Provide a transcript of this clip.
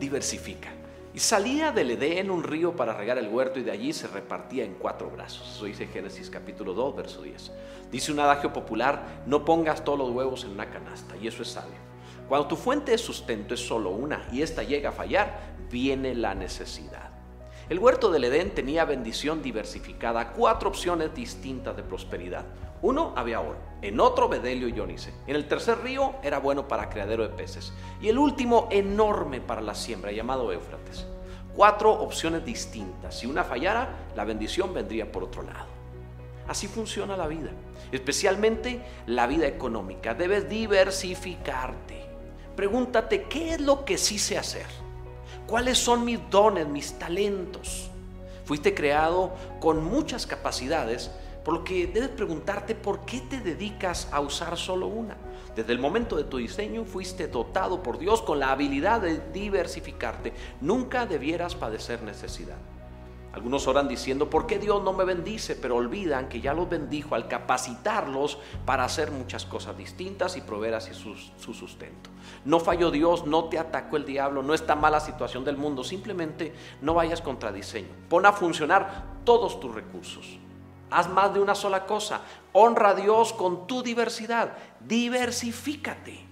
diversifica. Y salía del Edén un río para regar el huerto y de allí se repartía en cuatro brazos. Eso dice Génesis capítulo 2, verso 10. Dice un adagio popular, no pongas todos los huevos en una canasta, y eso es sabio. Cuando tu fuente de sustento es solo una y ésta llega a fallar, viene la necesidad. El huerto del Edén tenía bendición diversificada, cuatro opciones distintas de prosperidad. Uno había oro, en otro bedelio y ónice. En el tercer río era bueno para criadero de peces. Y el último enorme para la siembra, llamado Éufrates. Cuatro opciones distintas. Si una fallara, la bendición vendría por otro lado. Así funciona la vida, especialmente la vida económica. Debes diversificarte. Pregúntate, ¿qué es lo que sí sé hacer? ¿Cuáles son mis dones, mis talentos? Fuiste creado con muchas capacidades, por lo que debes preguntarte por qué te dedicas a usar solo una. Desde el momento de tu diseño fuiste dotado por Dios con la habilidad de diversificarte. Nunca debieras padecer necesidad. Algunos oran diciendo, ¿por qué Dios no me bendice? Pero olvidan que ya los bendijo al capacitarlos para hacer muchas cosas distintas y proveer así su, su, sustento. No falló Dios, no te atacó el diablo, no está mala situación del mundo, simplemente no vayas contra diseño. Pon a funcionar todos tus recursos. Haz más de una sola cosa. Honra a Dios con tu diversidad. Diversifícate.